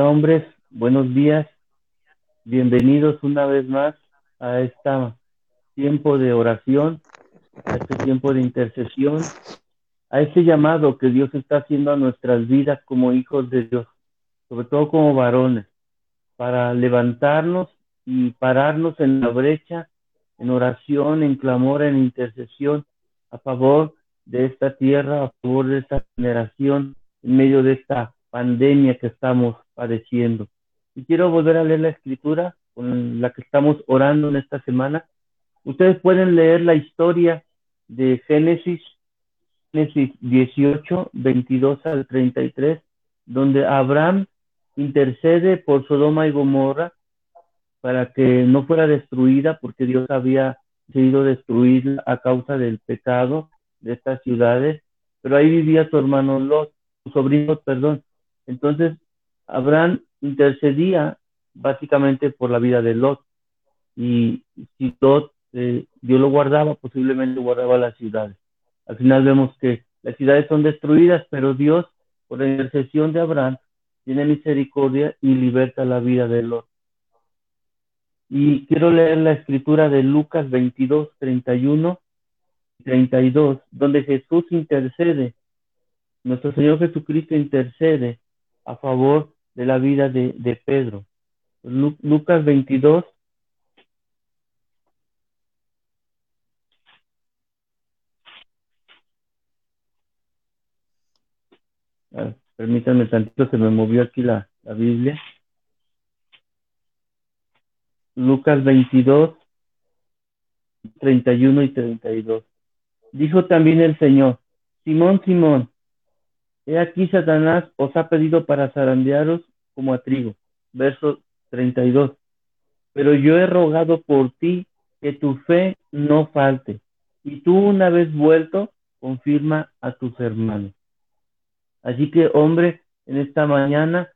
Hombres, buenos días. Bienvenidos una vez más a este tiempo de oración, a este tiempo de intercesión, a este llamado que Dios está haciendo a nuestras vidas como hijos de Dios, sobre todo como varones, para levantarnos y pararnos en la brecha, en oración, en clamor, en intercesión, a favor de esta tierra, a favor de esta generación, en medio de esta pandemia que estamos padeciendo. Y quiero volver a leer la escritura con la que estamos orando en esta semana. Ustedes pueden leer la historia de Génesis, Génesis 18, 22 al 33, donde Abraham intercede por Sodoma y Gomorra para que no fuera destruida porque Dios había decidido destruirla a causa del pecado de estas ciudades, pero ahí vivía su hermano Lot, su sobrino, perdón. Entonces Abraham intercedía básicamente por la vida de Lot. Y si Lot, eh, Dios lo guardaba, posiblemente guardaba las ciudades. Al final vemos que las ciudades son destruidas, pero Dios, por la intercesión de Abraham, tiene misericordia y liberta la vida de Lot. Y quiero leer la escritura de Lucas 22, 31 y 32, donde Jesús intercede, nuestro Señor Jesucristo intercede a favor de la vida de, de Pedro. Lucas 22. permítanme tantito, se me movió aquí la, la Biblia. Lucas 22, 31 y 32. Dijo también el Señor, Simón, Simón, He aquí Satanás os ha pedido para zarandearos como a trigo. Verso 32. Pero yo he rogado por ti que tu fe no falte. Y tú una vez vuelto, confirma a tus hermanos. Así que, hombre, en esta mañana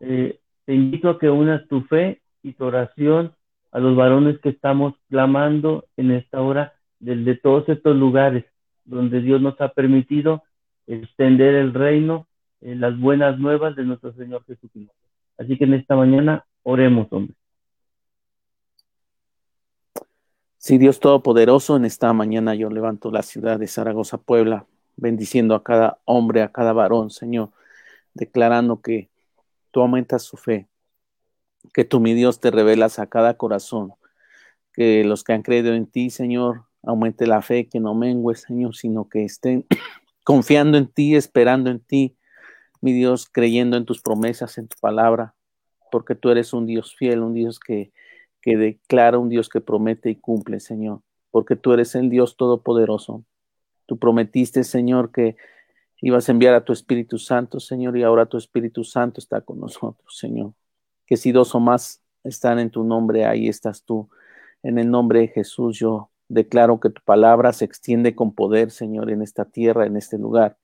eh, te invito a que unas tu fe y tu oración a los varones que estamos clamando en esta hora desde todos estos lugares donde Dios nos ha permitido extender el reino, en las buenas nuevas de nuestro Señor Jesucristo. Así que en esta mañana oremos, hombre. Sí, Dios Todopoderoso, en esta mañana yo levanto la ciudad de Zaragoza, Puebla, bendiciendo a cada hombre, a cada varón, Señor, declarando que tú aumentas su fe, que tú, mi Dios, te revelas a cada corazón, que los que han creído en ti, Señor, aumente la fe, que no mengue, Señor, sino que estén confiando en ti, esperando en ti, mi Dios, creyendo en tus promesas, en tu palabra, porque tú eres un Dios fiel, un Dios que, declara, un Dios que promete y cumple, Señor, porque tú eres el Dios todopoderoso. Tú prometiste, Señor, que ibas a enviar a tu Espíritu Santo, Señor, y ahora tu Espíritu Santo está con nosotros, Señor. Que si dos o más están en tu nombre, ahí estás tú. En el nombre de Jesús yo Declaro que tu palabra se extiende con poder, Señor, en esta tierra, en este lugar.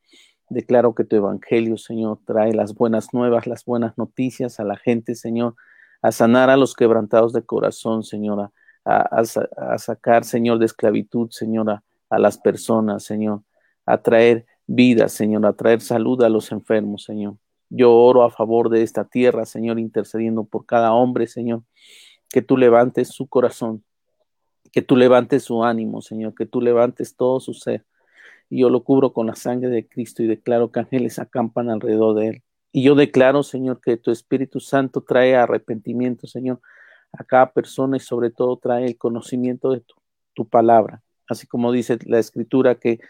Declaro que tu evangelio, Señor, trae las buenas nuevas, las buenas noticias a la gente, Señor, a sanar a los quebrantados de corazón, Señora, a, sacar, Señor, de esclavitud, Señora, a las personas, Señor, a traer vida, Señor, a traer salud a los enfermos, Señor. Yo oro a favor de esta tierra, Señor, intercediendo por cada hombre, Señor, que tú levantes su corazón, que tú levantes su ánimo, Señor, que tú levantes todo su ser. Y yo lo cubro con la sangre de Cristo y declaro que ángeles acampan alrededor de él. Y yo declaro, Señor, que tu Espíritu Santo trae arrepentimiento, Señor, a cada persona y sobre todo trae el conocimiento de tu, tu palabra. Así como dice la Escritura, que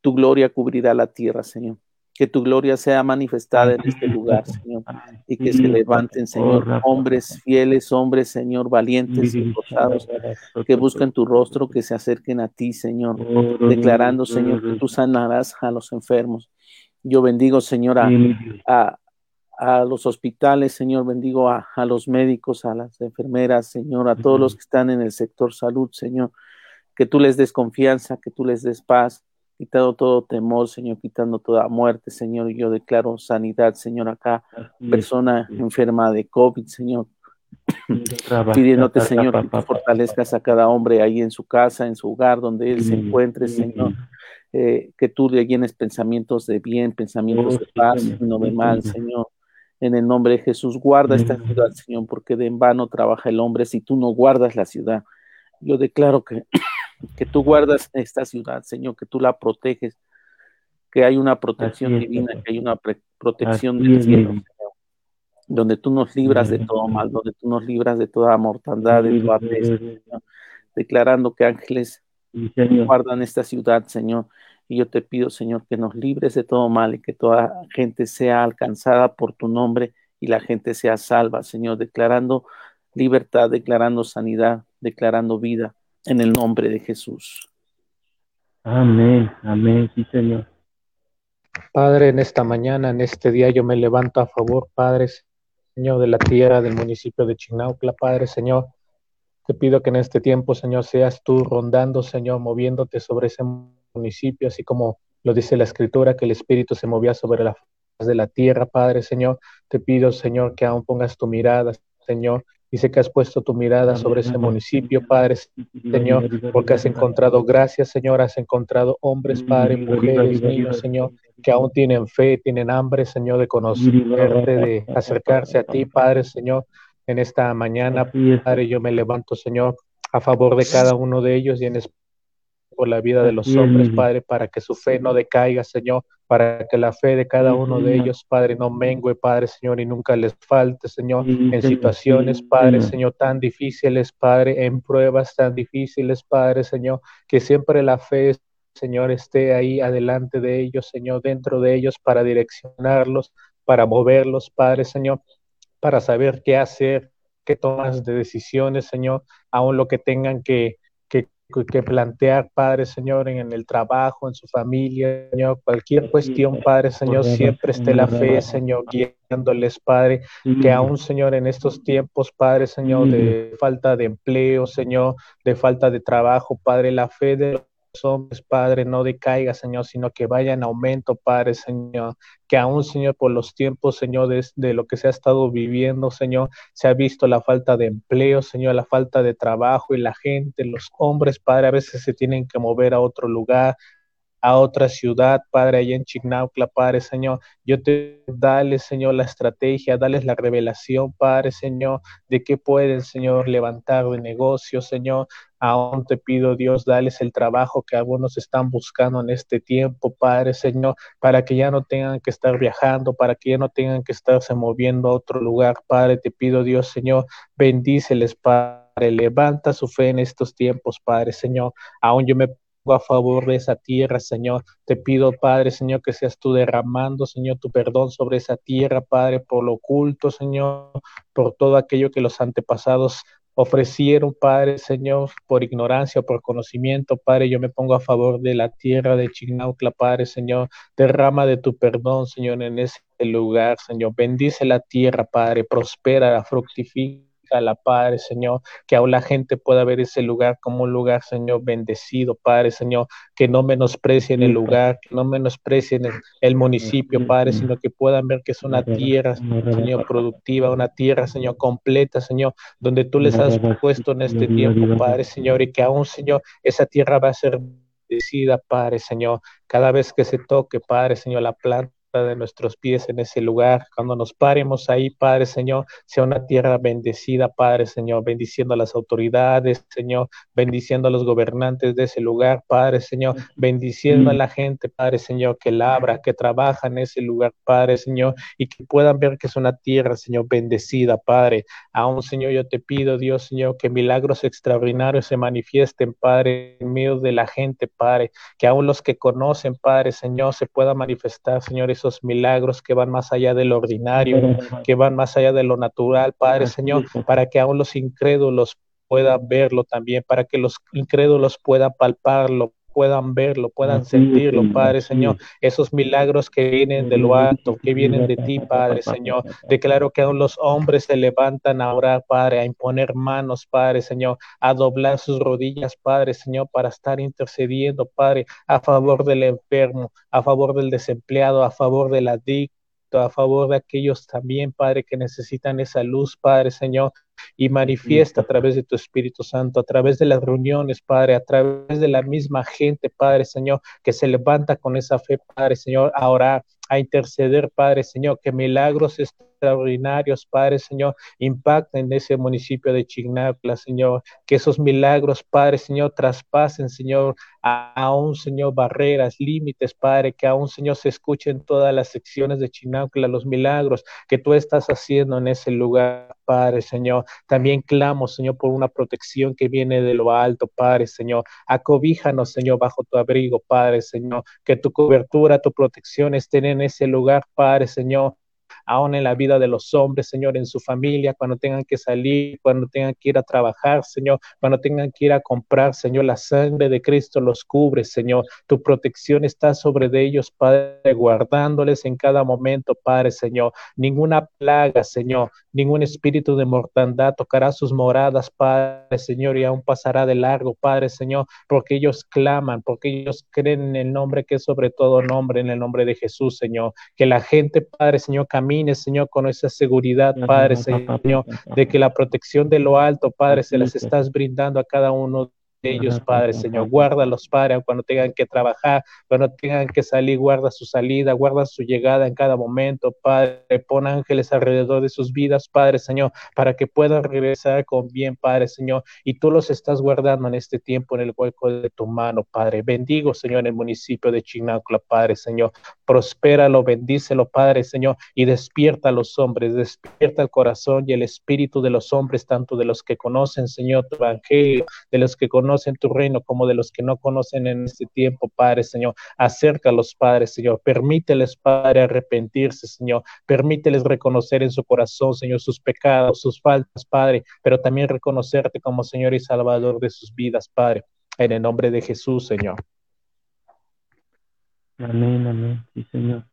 tu gloria cubrirá la tierra, Señor que tu gloria sea manifestada en este lugar, Señor, y que se levanten, Señor, hombres fieles, hombres, Señor, valientes y forzados, que busquen tu rostro, que se acerquen a ti, Señor, declarando, Señor, que tú sanarás a los enfermos. Yo bendigo, Señor, a, a, los hospitales, Señor, bendigo a, a los médicos, a las enfermeras, Señor, a todos los que están en el sector salud, Señor, que tú les des confianza, que tú les des paz, quitando todo temor, Señor, quitando toda muerte, Señor. Yo declaro sanidad, Señor, acá, persona enferma de COVID, Señor. Pidiéndote, Señor, que tú fortalezcas a cada hombre ahí en su casa, en su hogar, donde él se encuentre, Señor. Eh, que tú le llenes pensamientos de bien, pensamientos de paz no de mal, Señor. En el nombre de Jesús, guarda esta ciudad, Señor, porque de en vano trabaja el hombre si tú no guardas la ciudad. Yo declaro que, que tú guardas esta ciudad, Señor, que tú la proteges, que hay una protección divina, que hay una protección del cielo, donde tú nos libras de todo mal, donde tú nos libras de toda mortandad, de toda peste, declarando que ángeles guardan esta ciudad, Señor. Y yo te pido, Señor, que nos libres de todo mal y que toda gente sea alcanzada por tu nombre y la gente sea salva, Señor, declarando libertad, declarando sanidad, declarando vida en el nombre de Jesús. Amén, amén, sí, Señor. Padre, en esta mañana, en este día, yo me levanto a favor, Padre, Señor, de la tierra, del municipio de Chinaucla, Padre, Señor. Te pido que en este tiempo, Señor, seas tú rondando, Señor, moviéndote sobre ese municipio, así como lo dice la Escritura, que el Espíritu se movía sobre la faz de la tierra, Padre, Señor. Te pido, Señor, que aún pongas tu mirada, Señor. Dice que has puesto tu mirada sobre ese municipio, Padre, Señor, porque has encontrado gracias, Señor, has encontrado hombres, Padre, mujeres, niños, Señor, que aún tienen fe, tienen hambre, Señor, de conocerte, de acercarse a ti, Padre, Señor en esta mañana, Padre, yo me levanto, Señor, a favor de cada uno de ellos y en por la vida de los hombres, Padre, para que su fe no decaiga, Señor, para que la fe de cada uno de ellos, Padre, no mengue, Padre, Señor, y nunca les falte, Señor, en situaciones, Padre, Señor, tan difíciles, Padre, en pruebas tan difíciles, Padre, Señor, que siempre la fe, Señor, esté ahí adelante de ellos, Señor, dentro de ellos para direccionarlos, para moverlos, Padre, Señor para saber qué hacer, qué tomas de decisiones, Señor, aún lo que tengan que, que, plantear, Padre, Señor, en, el trabajo, en su familia, Señor, cualquier cuestión, Padre, Señor, siempre esté la fe, Señor, guiándoles, Padre, que aún, Señor, en estos tiempos, Padre, Señor, de falta de empleo, Señor, de falta de trabajo, Padre, la fe de hombres, Padre, no decaiga, Señor, sino que vaya en aumento, Padre, Señor. Que aún, Señor, por los tiempos, Señor, de, lo que se ha estado viviendo, Señor, se ha visto la falta de empleo, Señor, la falta de trabajo y la gente, los hombres, Padre, a veces se tienen que mover a otro lugar, a otra ciudad, Padre, allá en Chignaucla, Padre, Señor. Yo te dale, Señor, la estrategia, dales la revelación, Padre, Señor, de qué pueden, Señor, levantar de negocio, Señor. Aún te pido, Dios, dales el trabajo que algunos están buscando en este tiempo, Padre, Señor, para que ya no tengan que estar viajando, para que ya no tengan que estarse moviendo a otro lugar, Padre. Te pido, Dios, Señor, bendíceles, Padre. Levanta su fe en estos tiempos, Padre, Señor. Aún yo me a favor de esa tierra, Señor. Te pido, Padre, Señor, que seas tú derramando, Señor, tu perdón sobre esa tierra, Padre, por lo oculto, Señor, por todo aquello que los antepasados ofrecieron, Padre, Señor, por ignorancia o por conocimiento, Padre, yo me pongo a favor de la tierra de Chignautla, Padre, Señor, derrama de tu perdón, Señor, en ese lugar, Señor, bendice la tierra, Padre, prospera, fructifica la Padre, Señor, que aún la gente pueda ver ese lugar como un lugar, Señor, bendecido, Padre, Señor, que no menosprecien el lugar, que no menosprecien el, municipio, Padre, sino que puedan ver que es una tierra, Señor, productiva, una tierra, Señor, completa, Señor, donde tú les has puesto en este tiempo, Padre, Señor, y que aún, Señor, esa tierra va a ser bendecida, Padre, Señor, cada vez que se toque, Padre, Señor, la planta de nuestros pies en ese lugar. Cuando nos paremos ahí, Padre Señor, sea una tierra bendecida, Padre Señor, bendiciendo a las autoridades, Señor, bendiciendo a los gobernantes de ese lugar, Padre Señor, bendiciendo a la gente, Padre Señor, que labra, que trabaja en ese lugar, Padre Señor, y que puedan ver que es una tierra, Señor, bendecida, Padre. Aún, Señor, yo te pido, Dios, Señor, que milagros extraordinarios se manifiesten, Padre, en medio de la gente, Padre, que aún los que conocen, Padre Señor, se pueda manifestar, Señor, esos milagros que van más allá del ordinario, que van más allá de lo natural, Padre Señor, para que aún los incrédulos puedan verlo también, para que los incrédulos puedan palparlo, puedan verlo, puedan sentirlo, Padre Señor, esos milagros que vienen de lo alto, que vienen de ti, Padre Señor. Declaro que aún los hombres se levantan a orar, Padre, a imponer manos, Padre Señor, a doblar sus rodillas, Padre Señor, para estar intercediendo, Padre, a favor del enfermo, a favor del desempleado, a favor del adicto a favor de aquellos también, Padre, que necesitan esa luz, Padre Señor, y manifiesta a través de tu Espíritu Santo, a través de las reuniones, Padre, a través de la misma gente, Padre Señor, que se levanta con esa fe, Padre Señor, a orar, a interceder, Padre Señor, que milagros estén extraordinarios, Padre Señor, impacten en ese municipio de Chignapla, Señor, que esos milagros, Padre Señor, traspasen, Señor, aún, Señor, barreras, límites, Padre, que aún, Señor, se escuchen todas las secciones de Chignapla, los milagros que tú estás haciendo en ese lugar, Padre Señor. También clamo, Señor, por una protección que viene de lo alto, Padre Señor. Acobíjanos, Señor, bajo tu abrigo, Padre Señor. Que tu cobertura, tu protección estén en ese lugar, Padre Señor aún en la vida de los hombres, Señor, en su familia, cuando tengan que salir, cuando tengan que ir a trabajar, Señor, cuando tengan que ir a comprar, Señor, la sangre de Cristo los cubre, Señor. Tu protección está sobre de ellos, Padre, guardándoles en cada momento, Padre, Señor. Ninguna plaga, Señor, ningún espíritu de mortandad tocará sus moradas, Padre, Señor, y aún pasará de largo, Padre, Señor, porque ellos claman, porque ellos creen en el nombre que es sobre todo nombre, en el nombre de Jesús, Señor. Que la gente, Padre, Señor, camine, Señor, con esa seguridad, Padre, Señor, de que la protección de lo alto, Padre, se las estás brindando a cada uno ellos, Padre Señor. Guárdalos, Padre, cuando tengan que trabajar, cuando tengan que salir, guarda su salida, guarda su llegada en cada momento, Padre. Pon ángeles alrededor de sus vidas, Padre Señor, para que puedan regresar con bien, Padre Señor. Y tú los estás guardando en este tiempo en el hueco de tu mano, Padre. Bendigo, Señor, el municipio de Chinácula, Padre Señor. Prospéralo, bendícelo, Padre Señor, y despierta a los hombres, despierta el corazón y el espíritu de los hombres, tanto de los que conocen, Señor, tu evangelio, de los que conocen conocen tu reino como de los que no conocen en este tiempo, Padre Señor. Acércalos, Padre Señor. Permíteles, Padre, arrepentirse, Señor. Permíteles reconocer en su corazón, Señor, sus pecados, sus faltas, Padre, pero también reconocerte como Señor y Salvador de sus vidas, Padre. En el nombre de Jesús, Señor. Amén, amén. Sí, Señor.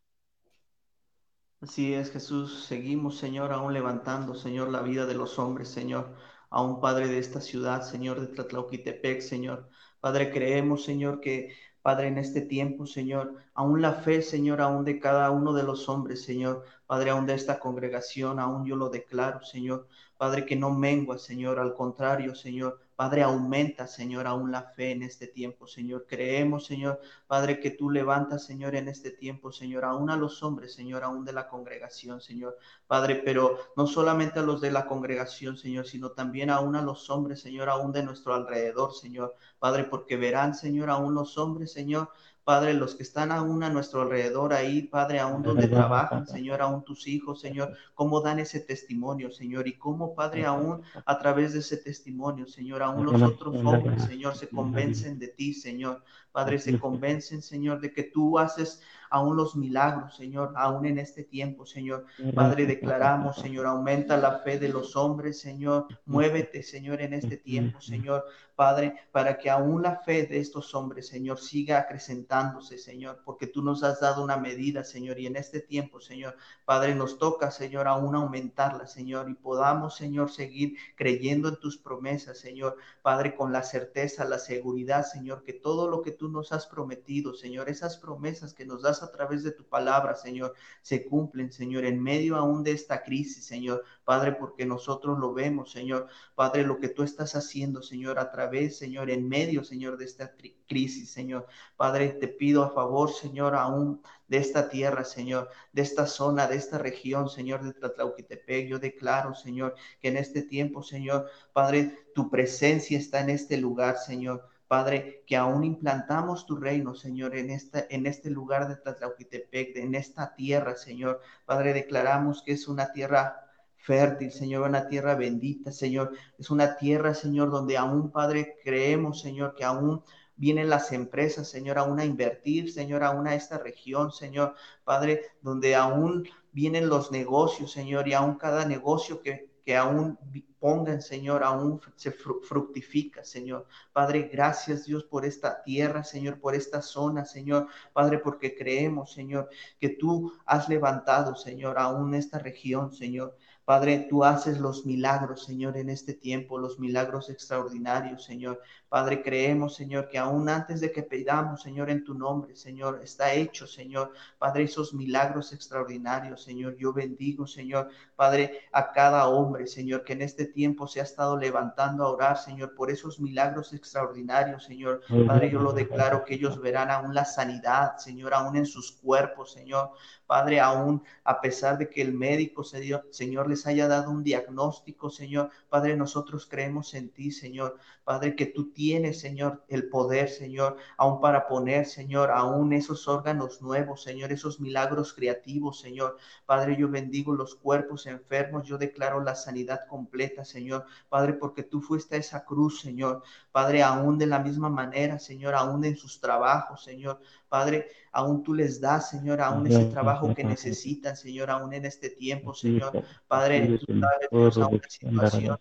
Así es, Jesús. Seguimos, Señor, aún levantando, Señor, la vida de los hombres, Señor a un Padre de esta ciudad, Señor, de Tlatlauquitepec, Señor. Padre, creemos, Señor, que Padre, en este tiempo, Señor, aún la fe, Señor, aún de cada uno de los hombres, Señor, Padre, aún de esta congregación, aún yo lo declaro, Señor, Padre, que no mengua, Señor, al contrario, Señor, Padre, aumenta, Señor, aún la fe en este tiempo, Señor. Creemos, Señor, Padre, que tú levantas, Señor, en este tiempo, Señor, aún a los hombres, Señor, aún de la congregación, Señor. Padre, pero no solamente a los de la congregación, Señor, sino también aún a los hombres, Señor, aún de nuestro alrededor, Señor. Padre, porque verán, Señor, aún los hombres, Señor, Padre, los que están aún a nuestro alrededor ahí, Padre, aún donde trabajan, Señor, aún tus hijos, Señor, cómo dan ese testimonio, Señor, y cómo, Padre, aún a través de ese testimonio, Señor, aún los otros hombres, Señor, se convencen de ti, Señor. Padre, se convencen, Señor, de que tú haces aún los milagros, Señor, aún en este tiempo, Señor. Padre, declaramos, Señor, aumenta la fe de los hombres, Señor. Muévete, Señor, en este tiempo, Señor. Padre, para que aún la fe de estos hombres, Señor, siga acrecentándose, Señor, porque tú nos has dado una medida, Señor, y en este tiempo, Señor, Padre, nos toca, Señor, aún aumentarla, Señor, y podamos, Señor, seguir creyendo en tus promesas, Señor, Padre, con la certeza, la seguridad, Señor, que todo lo que tú nos has prometido, Señor, esas promesas que nos das a través de tu palabra, Señor, se cumplen, Señor, en medio aún de esta crisis, Señor, Padre, porque nosotros lo vemos, Señor, Padre, lo que tú estás haciendo, Señor, a través, Señor, en medio, Señor, de esta crisis, Señor. Padre, te pido a favor, Señor, aún de esta tierra, Señor, de esta zona, de esta región, Señor, de Tlatlauquitepec. Yo declaro, Señor, que en este tiempo, Señor, Padre, tu presencia está en este lugar, Señor. Padre, que aún implantamos tu reino, Señor, en, esta, en este lugar de Tlatlauquitepec, en esta tierra, Señor. Padre, declaramos que es una tierra fértil, Señor, una tierra bendita, Señor. Es una tierra, Señor, donde aún, Padre, creemos, Señor, que aún vienen las empresas, Señor, aún a invertir, Señor, aún a esta región, Señor, Padre, donde aún vienen los negocios, Señor, y aún cada negocio que, que aún pongan, Señor, aún se fructifica, Señor. Padre, gracias Dios por esta tierra, Señor, por esta zona, Señor. Padre, porque creemos, Señor, que tú has levantado, Señor, aún esta región, Señor. Padre, tú haces los milagros, Señor, en este tiempo, los milagros extraordinarios, Señor. Padre, creemos, Señor, que aún antes de que pidamos, Señor, en tu nombre, Señor, está hecho, Señor. Padre, esos milagros extraordinarios, Señor. Yo bendigo, Señor, Padre, a cada hombre, Señor, que en este tiempo se ha estado levantando a orar, Señor, por esos milagros extraordinarios, Señor. Padre, yo lo declaro que ellos verán aún la sanidad, Señor, aún en sus cuerpos, Señor. Padre, aún a pesar de que el médico, Señor, les haya dado un diagnóstico, Señor, Padre, nosotros creemos en ti, Señor. Padre, que tú tienes, Señor, el poder, Señor, aún para poner, Señor, aún esos órganos nuevos, Señor, esos milagros creativos, Señor. Padre, yo bendigo los cuerpos enfermos, yo declaro la sanidad completa, Señor. Padre, porque tú fuiste a esa cruz, Señor. Padre, aún de la misma manera, Señor, aún en sus trabajos, Señor. Padre, aún tú les das, Señor, aún ese trabajo que necesitan, Señor, aún en este tiempo, Señor. Padre, tú sabes, aún la situación,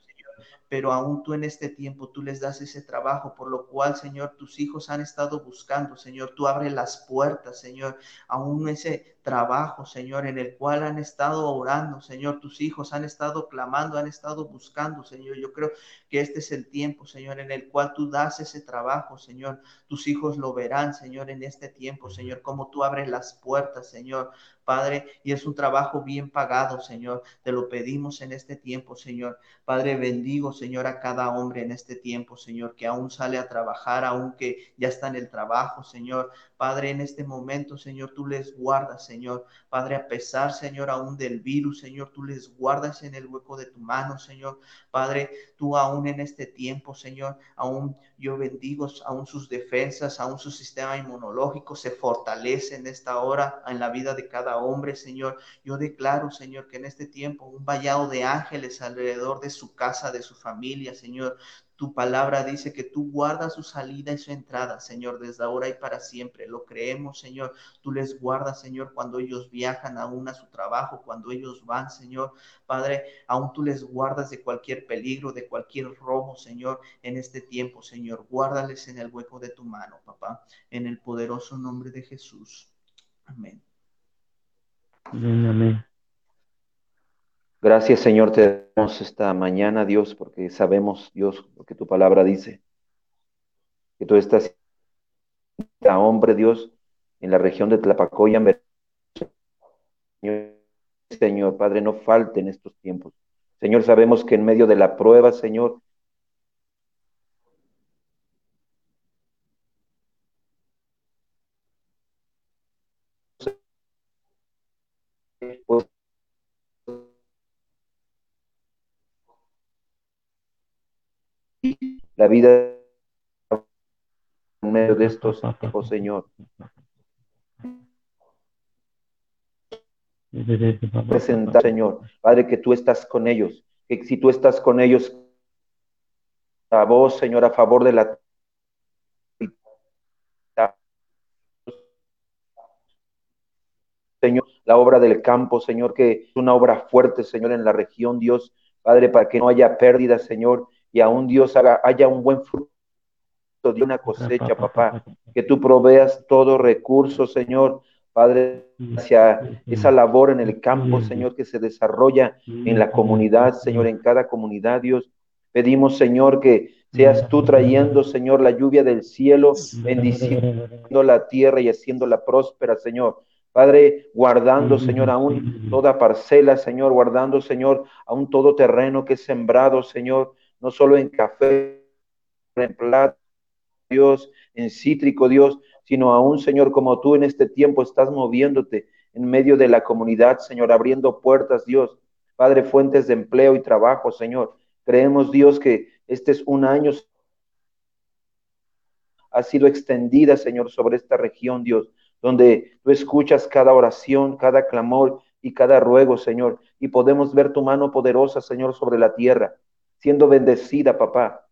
pero aún tú en este tiempo tú les das ese trabajo, por lo cual, Señor, tus hijos han estado buscando, Señor, tú abres las puertas, Señor, aún ese trabajo, Señor, en el cual han estado orando, Señor, tus hijos han estado clamando, han estado buscando, Señor. Yo creo que este es el tiempo, Señor, en el cual tú das ese trabajo, Señor. Tus hijos lo verán, Señor, en este tiempo, Señor, como tú abres las puertas, Señor. Padre, y es un trabajo bien pagado, Señor. Te lo pedimos en este tiempo, Señor. Padre, bendigo, Señor, a cada hombre en este tiempo, Señor, que aún sale a trabajar, aunque ya está en el trabajo, Señor. Padre, en este momento, Señor, tú les guardas, Señor. Padre, a pesar, Señor, aún del virus, Señor, tú les guardas en el hueco de tu mano, Señor. Padre, tú aún en este tiempo, Señor, aún yo bendigo, aún sus defensas, aún su sistema inmunológico se fortalece en esta hora en la vida de cada hombre, Señor. Yo declaro, Señor, que en este tiempo un vallado de ángeles alrededor de su casa, de su familia, Señor. Tu palabra dice que tú guardas su salida y su entrada, Señor, desde ahora y para siempre. Lo creemos, Señor. Tú les guardas, Señor, cuando ellos viajan aún a su trabajo, cuando ellos van, Señor. Padre, aún tú les guardas de cualquier peligro, de cualquier robo, Señor, en este tiempo, Señor. Guárdales en el hueco de tu mano, papá, en el poderoso nombre de Jesús. Amén. Amén, amén. Gracias, Señor, te damos esta mañana, Dios, porque sabemos, Dios, lo que tu palabra dice, que tú estás, hombre, Dios, en la región de Tlapacoya, Señor, Padre, no falte en estos tiempos. Señor, sabemos que en medio de la prueba, Señor, la vida en medio de estos tiempos, Señor. Presentar, Señor, Padre, que tú estás con ellos, que si tú estás con ellos, a vos, Señor, a favor de la Señor, la obra del campo, Señor, que es una obra fuerte, Señor, en la región, Dios, Padre, para que no haya pérdida, Señor, y aún Dios haga, haya un buen fruto de una cosecha, papá, que tú proveas todo recurso, Señor, Padre, hacia esa labor en el campo, Señor, que se desarrolla en la comunidad, Señor, en cada comunidad, Dios. Pedimos, Señor, que seas tú trayendo, Señor, la lluvia del cielo, bendiciendo la tierra y haciéndola próspera, Señor. Padre, guardando, Señor, aún toda parcela, Señor, guardando, Señor, aún todo terreno que es sembrado, Señor, no solo en café, en plata, Dios, en cítrico, Dios, sino aún, Señor, como tú en este tiempo estás moviéndote en medio de la comunidad, Señor, abriendo puertas, Dios. Padre, fuentes de empleo y trabajo, Señor. Creemos, Dios, que este es un año, ha sido extendida, Señor, sobre esta región, Dios, donde tú escuchas cada oración, cada clamor y cada ruego, Señor, y podemos ver tu mano poderosa, Señor, sobre la tierra siendo bendecida, papá,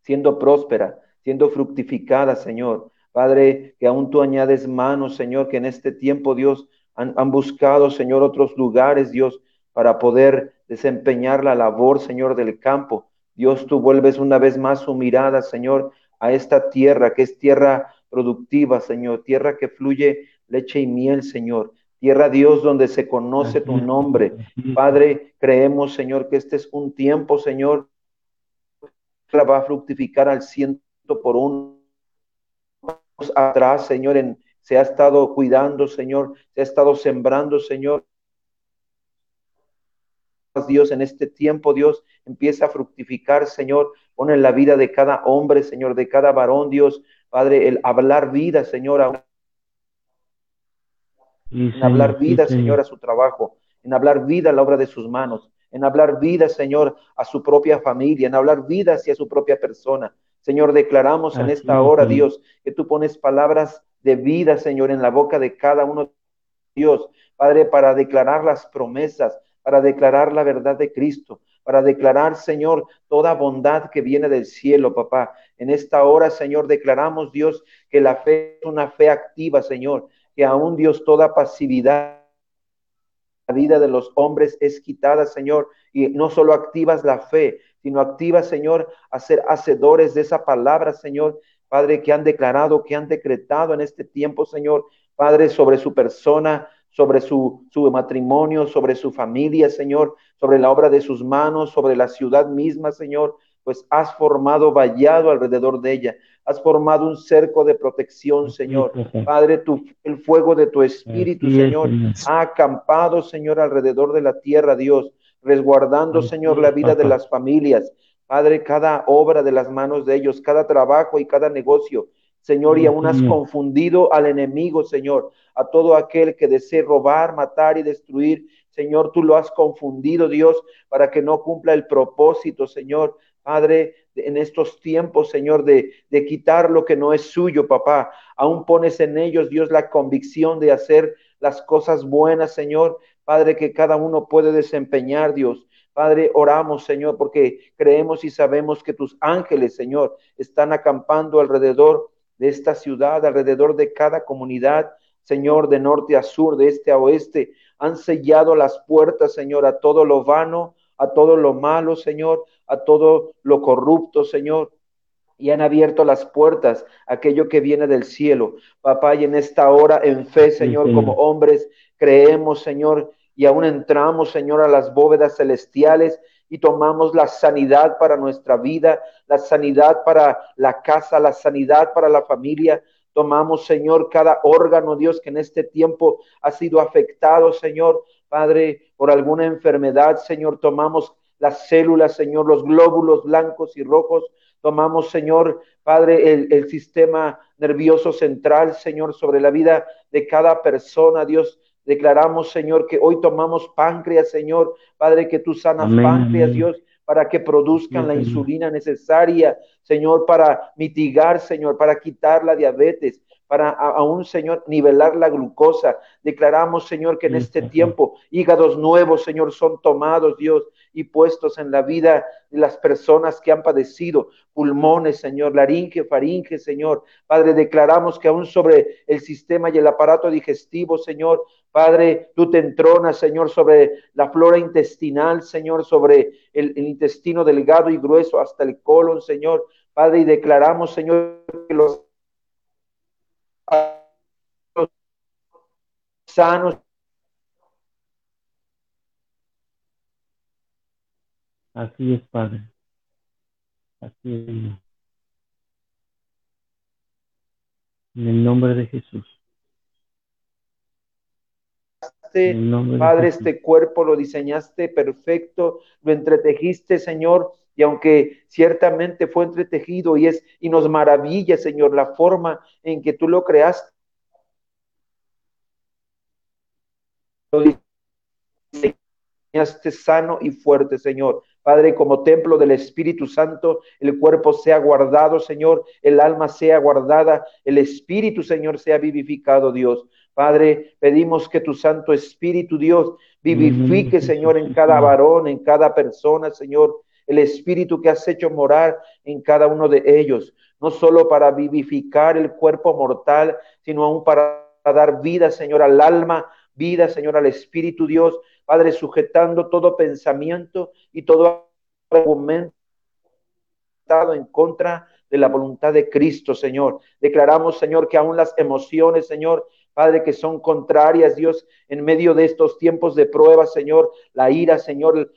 siendo próspera, siendo fructificada, Señor. Padre, que aún tú añades manos, Señor, que en este tiempo, Dios, han, han, buscado, Señor, otros lugares, Dios, para poder desempeñar la labor, Señor, del campo. Dios, tú vuelves una vez más su mirada, Señor, a esta tierra, que es tierra productiva, Señor, tierra que fluye leche y miel, Señor. Tierra Dios donde se conoce tu nombre. Padre, creemos, Señor, que este es un tiempo, Señor, que va a fructificar al ciento por uno. Atrás, Señor, en, se ha estado cuidando, Señor, se ha estado sembrando, Señor. Dios, en este tiempo, Dios, empieza a fructificar, Señor, pone en la vida de cada hombre, Señor, de cada varón, Dios, Padre, el hablar vida, Señor, a en hablar vida, Señor, a su trabajo, en hablar vida a la obra de sus manos, en hablar vida, Señor, a su propia familia, en hablar vida hacia su propia persona. Señor, declaramos en esta hora, Dios, que tú pones palabras de vida, Señor, en la boca de cada uno, Dios, Padre, para declarar las promesas, para declarar la verdad de Cristo, para declarar, Señor, toda bondad que viene del cielo, papá. En esta hora, Señor, declaramos, Dios, que la fe es una fe activa, Señor, que aún Dios toda pasividad la vida de los hombres es quitada, Señor, y no solo activas la fe, sino activas, Señor, a ser hacedores de esa palabra, Señor, Padre, que han declarado, que han decretado en este tiempo, Señor, Padre, sobre su persona, sobre su, su matrimonio, sobre su familia, Señor, sobre la obra de sus manos, sobre la ciudad misma, Señor, pues has formado vallado alrededor de ella has formado un cerco de protección, Señor. Padre, tu, el fuego de tu espíritu, Señor, ha acampado, Señor, alrededor de la tierra, Dios, resguardando, Señor, la vida de las familias. Padre, cada obra de las manos de ellos, cada trabajo y cada negocio. Señor, y aún has confundido al enemigo, Señor, a todo aquel que desee robar, matar y destruir. Señor, tú lo has confundido, Dios, para que no cumpla el propósito, Señor, Padre, en estos tiempos, Señor, de, de quitar lo que no es suyo, papá. Aún pones en ellos, Dios, la convicción de hacer las cosas buenas, Señor. Padre, que cada uno puede desempeñar, Dios. Padre, oramos, Señor, porque creemos y sabemos que tus ángeles, Señor, están acampando alrededor de esta ciudad, alrededor de cada comunidad, Señor, de norte a sur, de este a oeste. Han sellado las puertas, Señor, a todo lo vano, a todo lo malo, Señor, a todo lo corrupto, Señor, y han abierto las puertas a aquello que viene del cielo. Papá, y en esta hora, en fe, Señor, como hombres, creemos, Señor, y aún entramos, Señor, a las bóvedas celestiales y tomamos la sanidad para nuestra vida, la sanidad para la casa, la sanidad para la familia. Tomamos, Señor, cada órgano, Dios, que en este tiempo ha sido afectado, Señor, Padre, por alguna enfermedad, Señor, tomamos las células, Señor, los glóbulos blancos y rojos. Tomamos, Señor, Padre, el, sistema nervioso central, Señor, sobre la vida de cada persona, Dios. Declaramos, Señor, que hoy tomamos páncreas, Señor, Padre, que tú sanas páncreas, Dios, para que produzcan la insulina necesaria, Señor, para mitigar, Señor, para quitar la diabetes, para aún, Señor, nivelar la glucosa. Declaramos, Señor, que en este tiempo hígados nuevos, Señor, son tomados, Dios, y puestos en la vida de las personas que han padecido pulmones, Señor, laringe, faringe, Señor. Padre, declaramos que aún sobre el sistema y el aparato digestivo, Señor, Padre, tú te entronas, Señor, sobre la flora intestinal, Señor, sobre el, el intestino delgado y grueso hasta el colon, Señor. Padre, y declaramos, Señor, que los sanos Así es, Padre. Así es. En el nombre de Jesús. Padre, este cuerpo lo diseñaste perfecto, lo entretejiste, Señor, y aunque ciertamente fue entretejido y es y nos maravilla, Señor, la forma en que tú lo creaste. Lo diseñaste sano y fuerte, Señor. Padre, como templo del Espíritu Santo, el cuerpo sea guardado, Señor, el alma sea guardada, el Espíritu, Señor, sea vivificado, Dios. Padre, pedimos que tu Santo Espíritu, Dios, vivifique, Señor, en cada varón, en cada persona, Señor, el Espíritu que has hecho morar en cada uno de ellos, no solo para vivificar el cuerpo mortal, sino aún para dar vida, Señor, al alma, vida, Señor, al Espíritu, Dios, Padre, sujetando todo pensamiento y todo argumento en contra de la voluntad de Cristo, Señor. Declaramos, Señor, que aún las emociones, Señor, Padre, que son contrarias, Dios, en medio de estos tiempos de prueba, Señor, la ira, Señor,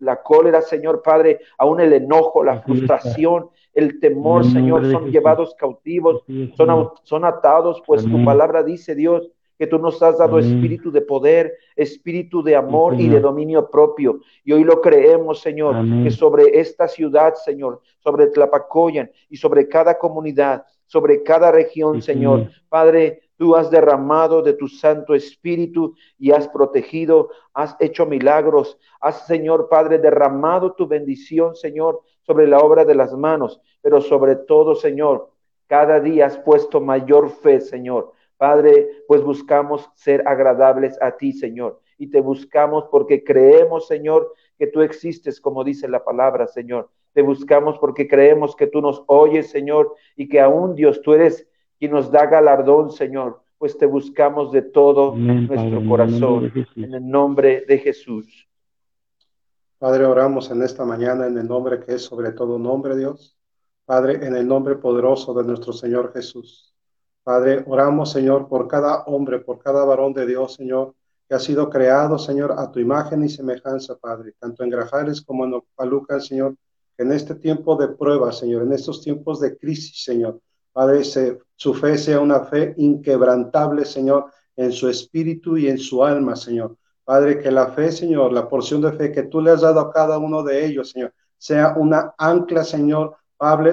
la cólera, Señor, Padre, aún el enojo, la frustración, el temor, Señor, son llevados cautivos, son, son atados, pues tu palabra dice, Dios, que tú nos has dado espíritu de poder, espíritu de amor y de dominio propio. Y hoy lo creemos, Señor, que sobre esta ciudad, Señor, sobre Tlapacoyan y sobre cada comunidad, sobre cada región, Señor, Padre, Tú has derramado de tu Santo Espíritu y has protegido, has hecho milagros, has, Señor Padre, derramado tu bendición, Señor, sobre la obra de las manos, pero sobre todo, Señor, cada día has puesto mayor fe, Señor. Padre, pues buscamos ser agradables a ti, Señor, y te buscamos porque creemos, Señor, que tú existes, como dice la palabra, Señor. Te buscamos porque creemos que tú nos oyes, Señor, y que aún Dios, tú eres quien nos da galardón, Señor, pues te buscamos de todo nuestro corazón, en el nombre de Jesús. Padre, oramos en esta mañana en el nombre que es sobre todo nombre, Dios. Padre, en el nombre poderoso de nuestro Señor Jesús. Padre, oramos, Señor, por cada hombre, por cada varón de Dios, Señor, que ha sido creado, Señor, a tu imagen y semejanza, Padre, tanto en Grajales como en Opaluca, Señor, que en este tiempo de prueba, Señor, en estos tiempos de crisis, Señor, Padre, su fe sea una fe inquebrantable, Señor, en su espíritu y en su alma, Señor. Padre, que la fe, Señor, la porción de fe que tú le has dado a cada uno de ellos, Señor, sea una ancla, Señor,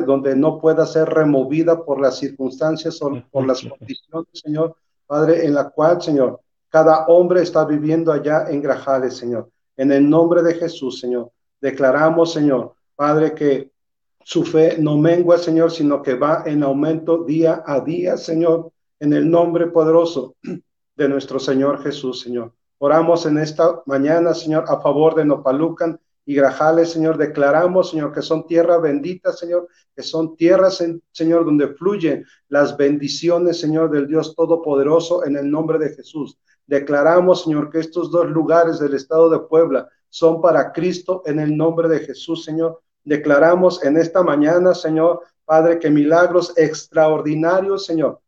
donde no pueda ser removida por las circunstancias o por las condiciones, Señor, Padre, en la cual, Señor, cada hombre está viviendo allá en Grajales, Señor. En el nombre de Jesús, Señor, declaramos, Señor, Padre, que su fe no mengua, Señor, sino que va en aumento día a día, Señor, en el nombre poderoso de nuestro Señor Jesús, Señor. Oramos en esta mañana, Señor, a favor de Nopalucan, y Grajales, Señor, declaramos, Señor, que son tierra bendita, Señor, que son tierras, Señor, donde fluyen las bendiciones, Señor, del Dios Todopoderoso en el nombre de Jesús. Declaramos, Señor, que estos dos lugares del estado de Puebla son para Cristo en el nombre de Jesús, Señor. Declaramos en esta mañana, Señor, Padre, que milagros extraordinarios, Señor,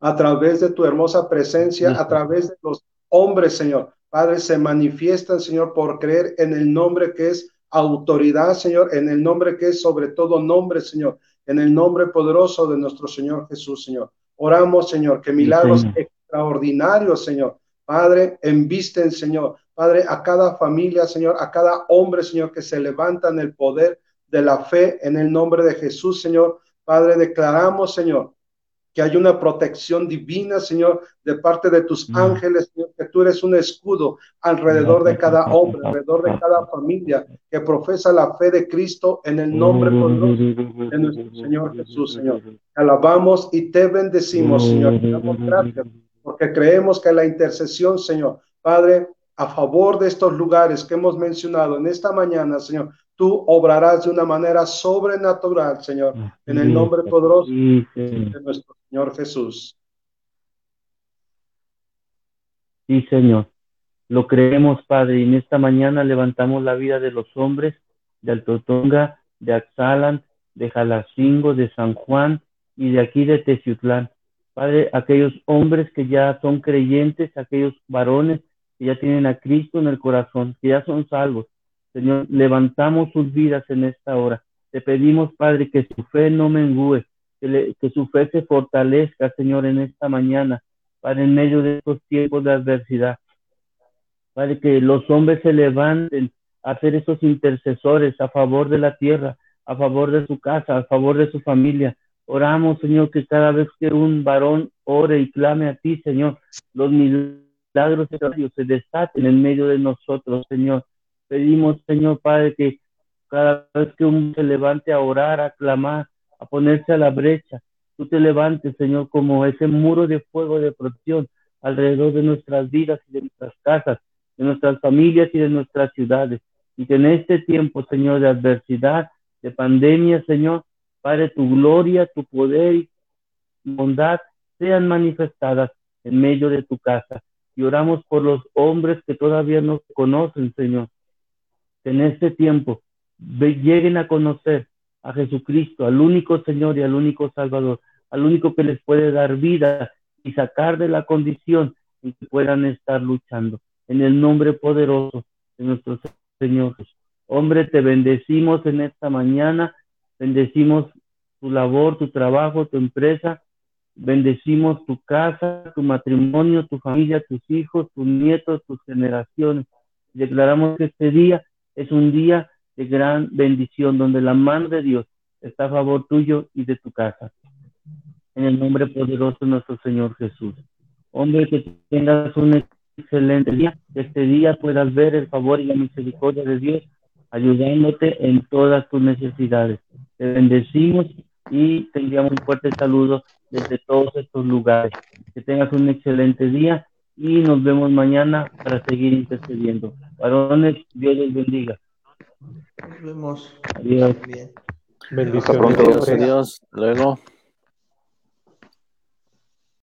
a través de tu hermosa presencia, a través de los hombres, Señor, Padre, se manifiestan, Señor, por creer en el nombre que es autoridad, Señor, en el nombre que es sobre todo nombre, Señor, en el nombre poderoso de nuestro Señor Jesús, Señor. Oramos, Señor, que milagros extraordinarios, Señor. Padre, envisten, Señor. Padre, a cada familia, Señor, a cada hombre, Señor, que se levanta en el poder de la fe en el nombre de Jesús, Señor. Padre, declaramos, Señor, que hay una protección divina, Señor, de parte de tus mm. ángeles, Señor, que tú eres un escudo alrededor de cada hombre, alrededor de cada familia que profesa la fe de Cristo en el nombre de nuestro Señor Jesús, Señor. Te alabamos y te bendecimos, Señor. Te damos gracias porque creemos que la intercesión, Señor, Padre, a favor de estos lugares que hemos mencionado en esta mañana, Señor, tú obrarás de una manera sobrenatural, Señor, en el nombre poderoso de nuestro Señor Jesús. Sí, Señor. Lo creemos, Padre, y en esta mañana levantamos la vida de los hombres de Altotonga, de Axalan, de Jalacingo, de San Juan y de aquí de Teciutlán. Padre, aquellos hombres que ya son creyentes, aquellos varones que ya tienen a Cristo en el corazón, que ya son salvos. Señor, levantamos sus vidas en esta hora. Te pedimos, Padre, que su fe no mengüe, que, su fe se fortalezca, Señor, en esta mañana, para en medio de estos tiempos de adversidad. Padre, que los hombres se levanten a ser esos intercesores a favor de la tierra, a favor de su casa, a favor de su familia. Oramos, Señor, que cada vez que un varón ore y clame a ti, Señor, los milagros Dios se desaten en medio de nosotros, Señor. Pedimos, Señor Padre, que cada vez que uno se levante a orar, a clamar, a ponerse a la brecha. Tú te levantes, Señor, como ese muro de fuego de protección alrededor de nuestras vidas y de nuestras casas, de nuestras familias y de nuestras ciudades. Y que en este tiempo, Señor, de adversidad, de pandemia, Señor, Padre, tu gloria, tu poder y bondad sean manifestadas en medio de tu casa. Y oramos por los hombres que todavía no conocen, Señor. En este tiempo lleguen a conocer a Jesucristo, al único Señor y al único Salvador, al único que les puede dar vida y sacar de la condición en que puedan estar luchando. En el nombre poderoso de nuestro Señor. Hombre, te bendecimos en esta mañana, bendecimos tu labor, tu trabajo, tu empresa, bendecimos tu casa, tu matrimonio, tu familia, tus hijos, tus nietos, tus generaciones. Declaramos que este día es un día de gran bendición, donde la mano de Dios está a favor tuyo y de tu casa. En el nombre poderoso de nuestro Señor Jesús. Hombre, que tengas un excelente día, que este día puedas ver el favor y la misericordia de Dios ayudándote en todas tus necesidades. Te bendecimos y te enviamos un fuerte saludo desde todos estos lugares. Que tengas un excelente día y nos vemos mañana para seguir intercediendo. Varones, Dios les bendiga. Nos vemos. Adiós. Bien. Bendiciones. Adiós, adiós. Luego.